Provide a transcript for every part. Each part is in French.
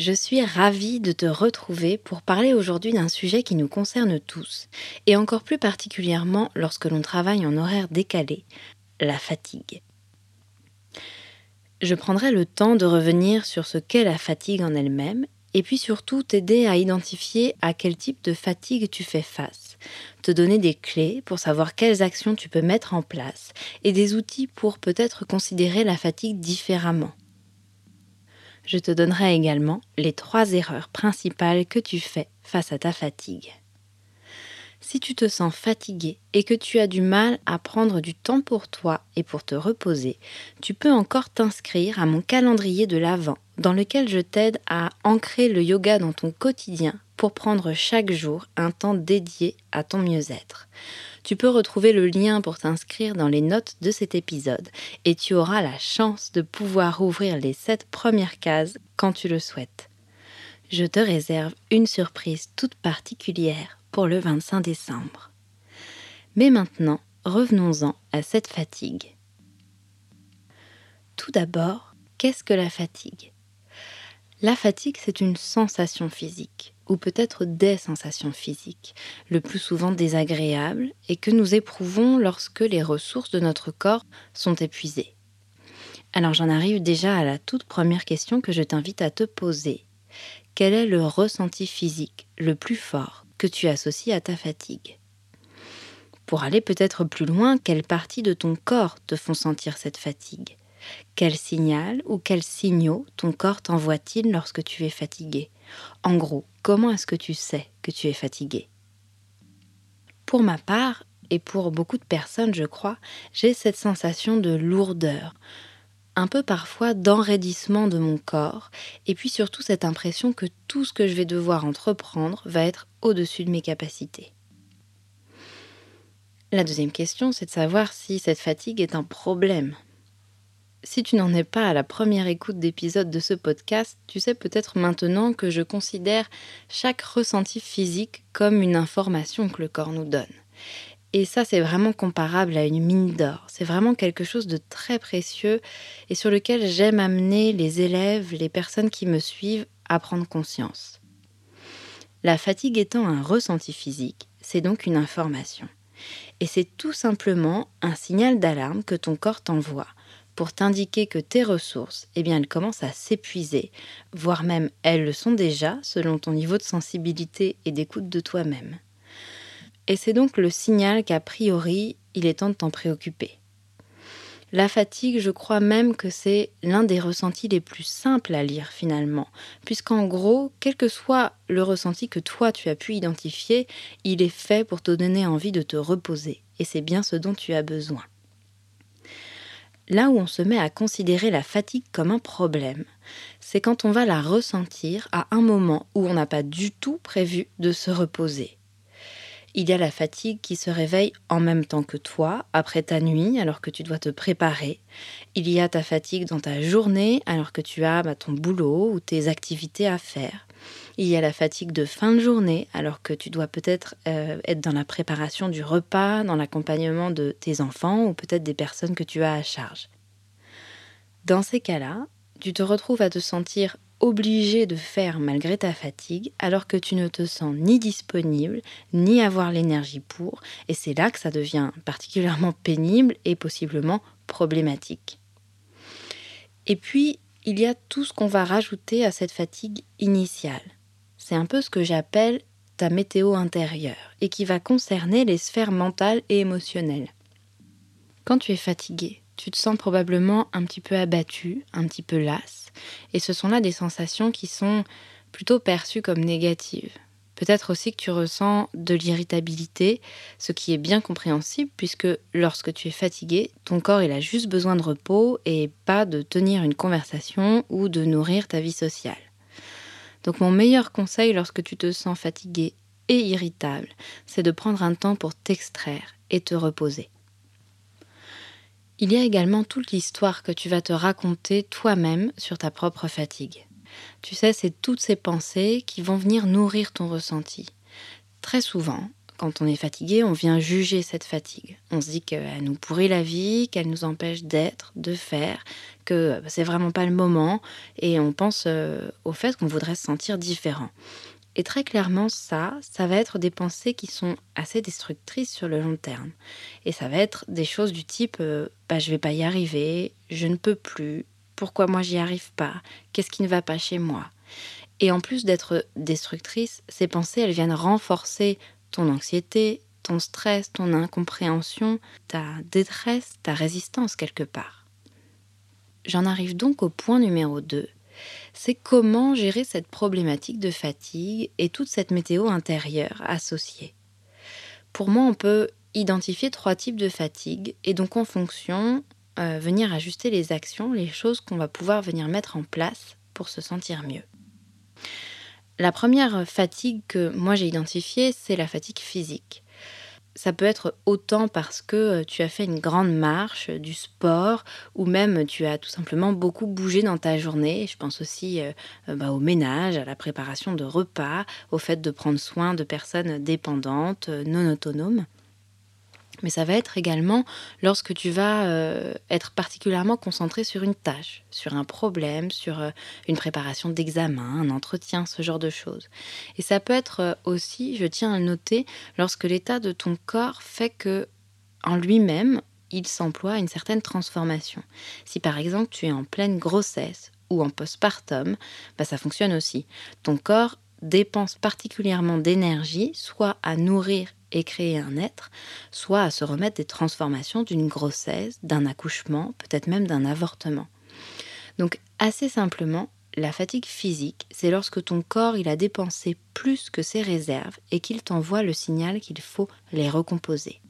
Je suis ravie de te retrouver pour parler aujourd'hui d'un sujet qui nous concerne tous, et encore plus particulièrement lorsque l'on travaille en horaire décalé, la fatigue. Je prendrai le temps de revenir sur ce qu'est la fatigue en elle-même, et puis surtout t'aider à identifier à quel type de fatigue tu fais face, te donner des clés pour savoir quelles actions tu peux mettre en place, et des outils pour peut-être considérer la fatigue différemment je te donnerai également les trois erreurs principales que tu fais face à ta fatigue. Si tu te sens fatigué et que tu as du mal à prendre du temps pour toi et pour te reposer, tu peux encore t'inscrire à mon calendrier de l'Avent dans lequel je t'aide à ancrer le yoga dans ton quotidien pour prendre chaque jour un temps dédié à ton mieux-être. Tu peux retrouver le lien pour t'inscrire dans les notes de cet épisode et tu auras la chance de pouvoir ouvrir les sept premières cases quand tu le souhaites. Je te réserve une surprise toute particulière pour le 25 décembre. Mais maintenant, revenons-en à cette fatigue. Tout d'abord, qu'est-ce que la fatigue? La fatigue, c'est une sensation physique ou peut-être des sensations physiques, le plus souvent désagréables, et que nous éprouvons lorsque les ressources de notre corps sont épuisées. Alors j'en arrive déjà à la toute première question que je t'invite à te poser. Quel est le ressenti physique le plus fort que tu associes à ta fatigue? Pour aller peut-être plus loin, quelles parties de ton corps te font sentir cette fatigue? Quel signal ou quels signaux ton corps t'envoie-t-il lorsque tu es fatigué? En gros, comment est-ce que tu sais que tu es fatigué Pour ma part, et pour beaucoup de personnes, je crois, j'ai cette sensation de lourdeur, un peu parfois d'enraidissement de mon corps, et puis surtout cette impression que tout ce que je vais devoir entreprendre va être au-dessus de mes capacités. La deuxième question, c'est de savoir si cette fatigue est un problème si tu n'en es pas à la première écoute d'épisode de ce podcast, tu sais peut-être maintenant que je considère chaque ressenti physique comme une information que le corps nous donne. Et ça, c'est vraiment comparable à une mine d'or. C'est vraiment quelque chose de très précieux et sur lequel j'aime amener les élèves, les personnes qui me suivent à prendre conscience. La fatigue étant un ressenti physique, c'est donc une information. Et c'est tout simplement un signal d'alarme que ton corps t'envoie pour t'indiquer que tes ressources, eh bien, elles commencent à s'épuiser, voire même elles le sont déjà selon ton niveau de sensibilité et d'écoute de toi-même. Et c'est donc le signal qu'a priori, il est temps de t'en préoccuper. La fatigue, je crois même que c'est l'un des ressentis les plus simples à lire finalement, puisqu'en gros, quel que soit le ressenti que toi tu as pu identifier, il est fait pour te donner envie de te reposer, et c'est bien ce dont tu as besoin. Là où on se met à considérer la fatigue comme un problème, c'est quand on va la ressentir à un moment où on n'a pas du tout prévu de se reposer. Il y a la fatigue qui se réveille en même temps que toi, après ta nuit, alors que tu dois te préparer. Il y a ta fatigue dans ta journée, alors que tu as bah, ton boulot ou tes activités à faire. Il y a la fatigue de fin de journée, alors que tu dois peut-être euh, être dans la préparation du repas, dans l'accompagnement de tes enfants ou peut-être des personnes que tu as à charge. Dans ces cas-là, tu te retrouves à te sentir obligé de faire malgré ta fatigue alors que tu ne te sens ni disponible ni avoir l'énergie pour et c'est là que ça devient particulièrement pénible et possiblement problématique. Et puis, il y a tout ce qu'on va rajouter à cette fatigue initiale. C'est un peu ce que j'appelle ta météo intérieure et qui va concerner les sphères mentales et émotionnelles. Quand tu es fatigué, tu te sens probablement un petit peu abattu, un petit peu lasse, et ce sont là des sensations qui sont plutôt perçues comme négatives. Peut-être aussi que tu ressens de l'irritabilité, ce qui est bien compréhensible puisque lorsque tu es fatigué, ton corps il a juste besoin de repos et pas de tenir une conversation ou de nourrir ta vie sociale. Donc mon meilleur conseil lorsque tu te sens fatigué et irritable, c'est de prendre un temps pour t'extraire et te reposer. Il y a également toute l'histoire que tu vas te raconter toi-même sur ta propre fatigue. Tu sais, c'est toutes ces pensées qui vont venir nourrir ton ressenti. Très souvent, quand on est fatigué, on vient juger cette fatigue. On se dit qu'elle nous pourrit la vie, qu'elle nous empêche d'être, de faire, que c'est vraiment pas le moment, et on pense euh, au fait qu'on voudrait se sentir différent. Et très clairement, ça, ça va être des pensées qui sont assez destructrices sur le long terme. Et ça va être des choses du type euh, bah, je vais pas y arriver, je ne peux plus, pourquoi moi j'y arrive pas, qu'est-ce qui ne va pas chez moi? Et en plus d'être destructrices, ces pensées, elles viennent renforcer ton anxiété, ton stress, ton incompréhension, ta détresse, ta résistance quelque part. J'en arrive donc au point numéro 2 c'est comment gérer cette problématique de fatigue et toute cette météo intérieure associée. Pour moi, on peut identifier trois types de fatigue et donc en fonction, euh, venir ajuster les actions, les choses qu'on va pouvoir venir mettre en place pour se sentir mieux. La première fatigue que moi j'ai identifiée, c'est la fatigue physique ça peut être autant parce que euh, tu as fait une grande marche, euh, du sport, ou même tu as tout simplement beaucoup bougé dans ta journée. Je pense aussi bah, au ménage, à la préparation de repas, au fait de prendre soin de personnes dépendantes, non autonomes mais ça va être également lorsque tu vas euh, être particulièrement concentré sur une tâche, sur un problème, sur euh, une préparation d'examen, un entretien, ce genre de choses. Et ça peut être euh, aussi, je tiens à le noter, lorsque l'état de ton corps fait que en lui-même, il s'emploie à une certaine transformation. Si par exemple tu es en pleine grossesse ou en postpartum, bah, ça fonctionne aussi. Ton corps dépense particulièrement d'énergie, soit à nourrir créer un être, soit à se remettre des transformations d'une grossesse, d'un accouchement, peut-être même d'un avortement. Donc assez simplement, la fatigue physique, c'est lorsque ton corps il a dépensé plus que ses réserves et qu'il t'envoie le signal qu'il faut les recomposer.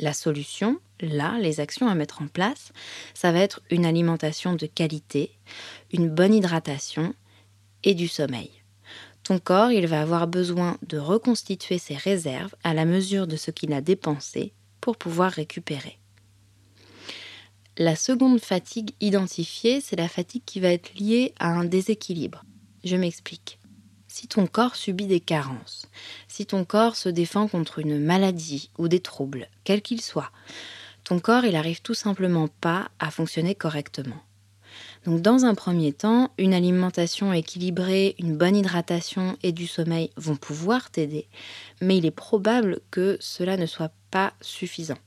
La solution, là, les actions à mettre en place, ça va être une alimentation de qualité, une bonne hydratation et du sommeil. Ton corps, il va avoir besoin de reconstituer ses réserves à la mesure de ce qu'il a dépensé pour pouvoir récupérer. La seconde fatigue identifiée, c'est la fatigue qui va être liée à un déséquilibre. Je m'explique. Si ton corps subit des carences, si ton corps se défend contre une maladie ou des troubles, quels qu'ils soient, ton corps, il arrive tout simplement pas à fonctionner correctement. Donc dans un premier temps, une alimentation équilibrée, une bonne hydratation et du sommeil vont pouvoir t'aider, mais il est probable que cela ne soit pas suffisant.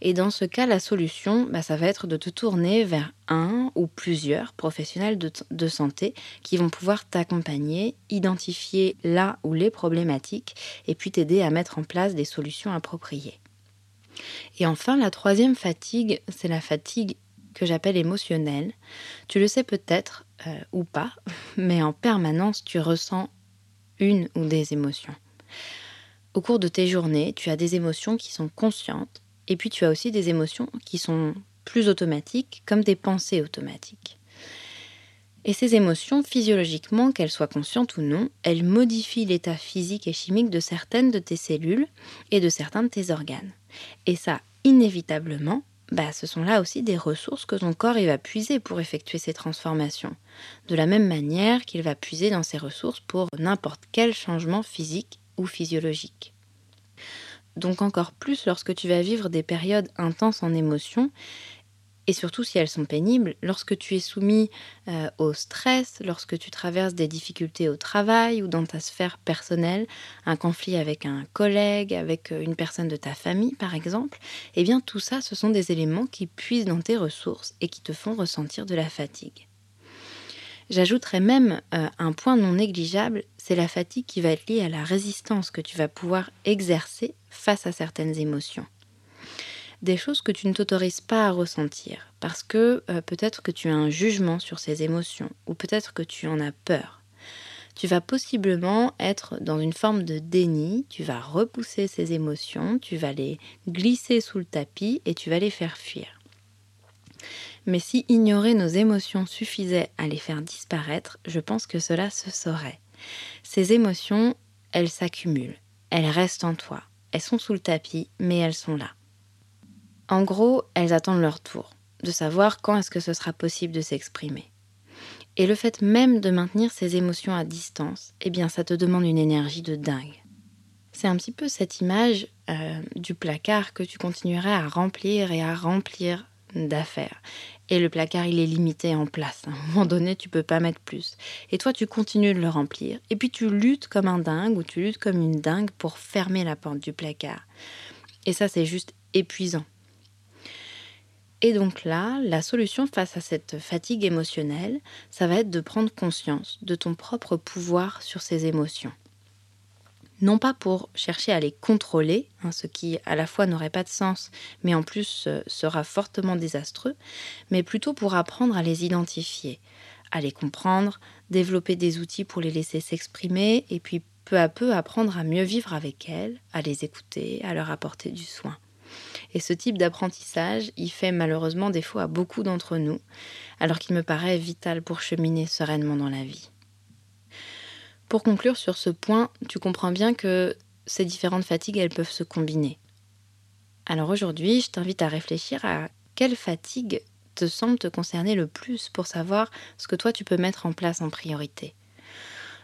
Et dans ce cas, la solution, bah, ça va être de te tourner vers un ou plusieurs professionnels de, santé qui vont pouvoir t'accompagner, identifier là où les problématiques et puis t'aider à mettre en place des solutions appropriées. Et enfin, la troisième fatigue, c'est la fatigue que j'appelle émotionnel. Tu le sais peut-être euh, ou pas, mais en permanence, tu ressens une ou des émotions. Au cours de tes journées, tu as des émotions qui sont conscientes, et puis tu as aussi des émotions qui sont plus automatiques, comme des pensées automatiques. Et ces émotions, physiologiquement, qu'elles soient conscientes ou non, elles modifient l'état physique et chimique de certaines de tes cellules et de certains de tes organes. Et ça, inévitablement, bah, ce sont là aussi des ressources que ton corps il va puiser pour effectuer ces transformations. De la même manière qu'il va puiser dans ces ressources pour n'importe quel changement physique ou physiologique. Donc encore plus lorsque tu vas vivre des périodes intenses en émotions, et surtout si elles sont pénibles, lorsque tu es soumis euh, au stress, lorsque tu traverses des difficultés au travail ou dans ta sphère personnelle, un conflit avec un collègue, avec euh, une personne de ta famille par exemple, eh bien tout ça, ce sont des éléments qui puisent dans tes ressources et qui te font ressentir de la fatigue. J'ajouterais même euh, un point non négligeable, c'est la fatigue qui va être liée à la résistance que tu vas pouvoir exercer face à certaines émotions. Des choses que tu ne t'autorises pas à ressentir, parce que euh, peut-être que tu as un jugement sur ces émotions, ou peut-être que tu en as peur. Tu vas possiblement être dans une forme de déni, tu vas repousser ces émotions, tu vas les glisser sous le tapis et tu vas les faire fuir. Mais si ignorer nos émotions suffisait à les faire disparaître, je pense que cela se saurait. Ces émotions, elles s'accumulent, elles restent en toi, elles sont sous le tapis, mais elles sont là. En gros, elles attendent leur tour, de savoir quand est-ce que ce sera possible de s'exprimer. Et le fait même de maintenir ces émotions à distance, eh bien ça te demande une énergie de dingue. C'est un petit peu cette image euh, du placard que tu continuerais à remplir et à remplir d'affaires. Et le placard, il est limité en place. À un moment donné, tu peux pas mettre plus. Et toi, tu continues de le remplir. Et puis tu luttes comme un dingue ou tu luttes comme une dingue pour fermer la porte du placard. Et ça, c'est juste épuisant. Et donc là, la solution face à cette fatigue émotionnelle, ça va être de prendre conscience de ton propre pouvoir sur ces émotions non pas pour chercher à les contrôler, hein, ce qui à la fois n'aurait pas de sens, mais en plus euh, sera fortement désastreux, mais plutôt pour apprendre à les identifier, à les comprendre, développer des outils pour les laisser s'exprimer, et puis peu à peu apprendre à mieux vivre avec elles, à les écouter, à leur apporter du soin. Et ce type d'apprentissage, il fait malheureusement défaut à beaucoup d'entre nous, alors qu'il me paraît vital pour cheminer sereinement dans la vie. Pour conclure sur ce point, tu comprends bien que ces différentes fatigues, elles peuvent se combiner. Alors aujourd'hui, je t'invite à réfléchir à quelle fatigue te semble te concerner le plus pour savoir ce que toi tu peux mettre en place en priorité.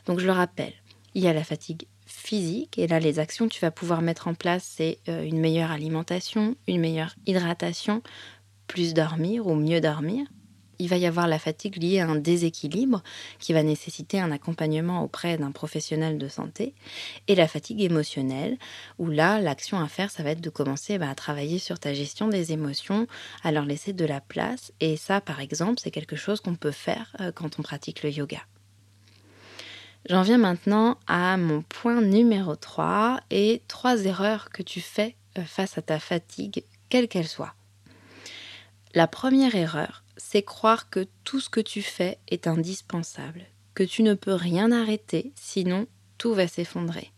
Donc je le rappelle, il y a la fatigue physique. Et là les actions que tu vas pouvoir mettre en place c'est euh, une meilleure alimentation, une meilleure hydratation, plus dormir ou mieux dormir, il va y avoir la fatigue liée à un déséquilibre qui va nécessiter un accompagnement auprès d'un professionnel de santé, et la fatigue émotionnelle, où là, l'action à faire, ça va être de commencer bah, à travailler sur ta gestion des émotions, à leur laisser de la place, et ça, par exemple, c'est quelque chose qu'on peut faire euh, quand on pratique le yoga. J'en viens maintenant à mon point numéro 3 et trois erreurs que tu fais euh, face à ta fatigue, quelle qu'elle soit. La première erreur, c'est croire que tout ce que tu fais est indispensable, que tu ne peux rien arrêter, sinon tout va s'effondrer.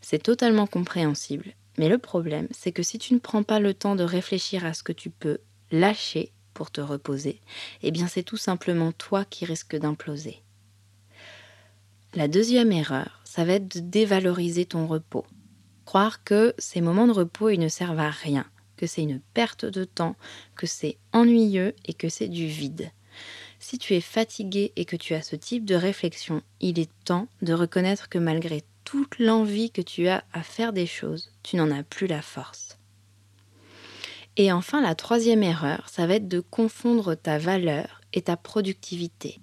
C'est totalement compréhensible, mais le problème, c'est que si tu ne prends pas le temps de réfléchir à ce que tu peux lâcher pour te reposer, eh bien c'est tout simplement toi qui risques d'imploser. La deuxième erreur, ça va être de dévaloriser ton repos. Croire que ces moments de repos, ils ne servent à rien, que c'est une perte de temps, que c'est ennuyeux et que c'est du vide. Si tu es fatigué et que tu as ce type de réflexion, il est temps de reconnaître que malgré toute l'envie que tu as à faire des choses, tu n'en as plus la force. Et enfin, la troisième erreur, ça va être de confondre ta valeur et ta productivité.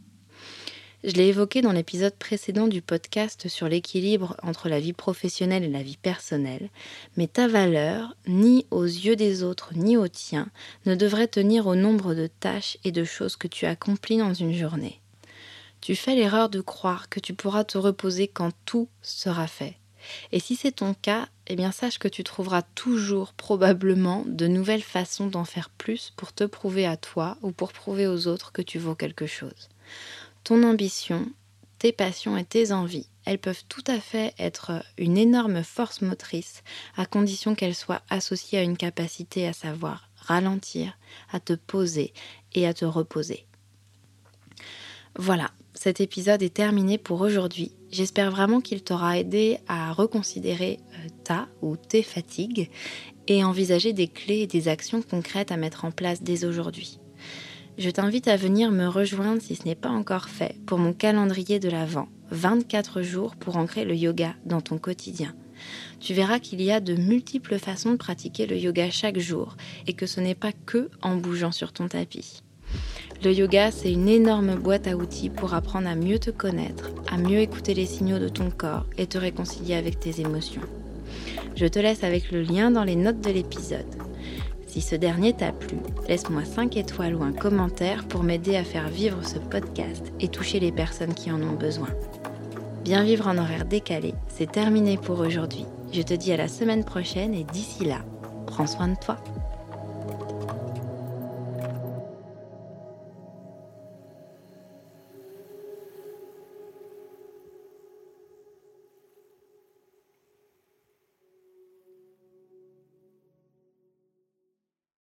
Je l'ai évoqué dans l'épisode précédent du podcast sur l'équilibre entre la vie professionnelle et la vie personnelle, mais ta valeur, ni aux yeux des autres, ni aux tiens, ne devrait tenir au nombre de tâches et de choses que tu accomplis dans une journée. Tu fais l'erreur de croire que tu pourras te reposer quand tout sera fait. Et si c'est ton cas, eh bien sache que tu trouveras toujours probablement de nouvelles façons d'en faire plus pour te prouver à toi ou pour prouver aux autres que tu vaux quelque chose ton ambition, tes passions et tes envies, elles peuvent tout à fait être une énorme force motrice à condition qu'elles soient associées à une capacité à savoir ralentir, à te poser et à te reposer. Voilà, cet épisode est terminé pour aujourd'hui. J'espère vraiment qu'il t'aura aidé à reconsidérer euh, ta ou tes fatigues et envisager des clés et des actions concrètes à mettre en place dès aujourd'hui je t'invite à venir me rejoindre si ce n'est pas encore fait pour mon calendrier de l'Avent, 24 jours pour ancrer le yoga dans ton quotidien. Tu verras qu'il y a de multiples façons de pratiquer le yoga chaque jour et que ce n'est pas que en bougeant sur ton tapis. Le yoga, c'est une énorme boîte à outils pour apprendre à mieux te connaître, à mieux écouter les signaux de ton corps et te réconcilier avec tes émotions. Je te laisse avec le lien dans les notes de l'épisode. Si ce dernier t'a plu, laisse-moi 5 étoiles ou un commentaire pour m'aider à faire vivre ce podcast et toucher les personnes qui en ont besoin. Bien vivre en horaire décalé, c'est terminé pour aujourd'hui. Je te dis à la semaine prochaine et d'ici là, prends soin de toi.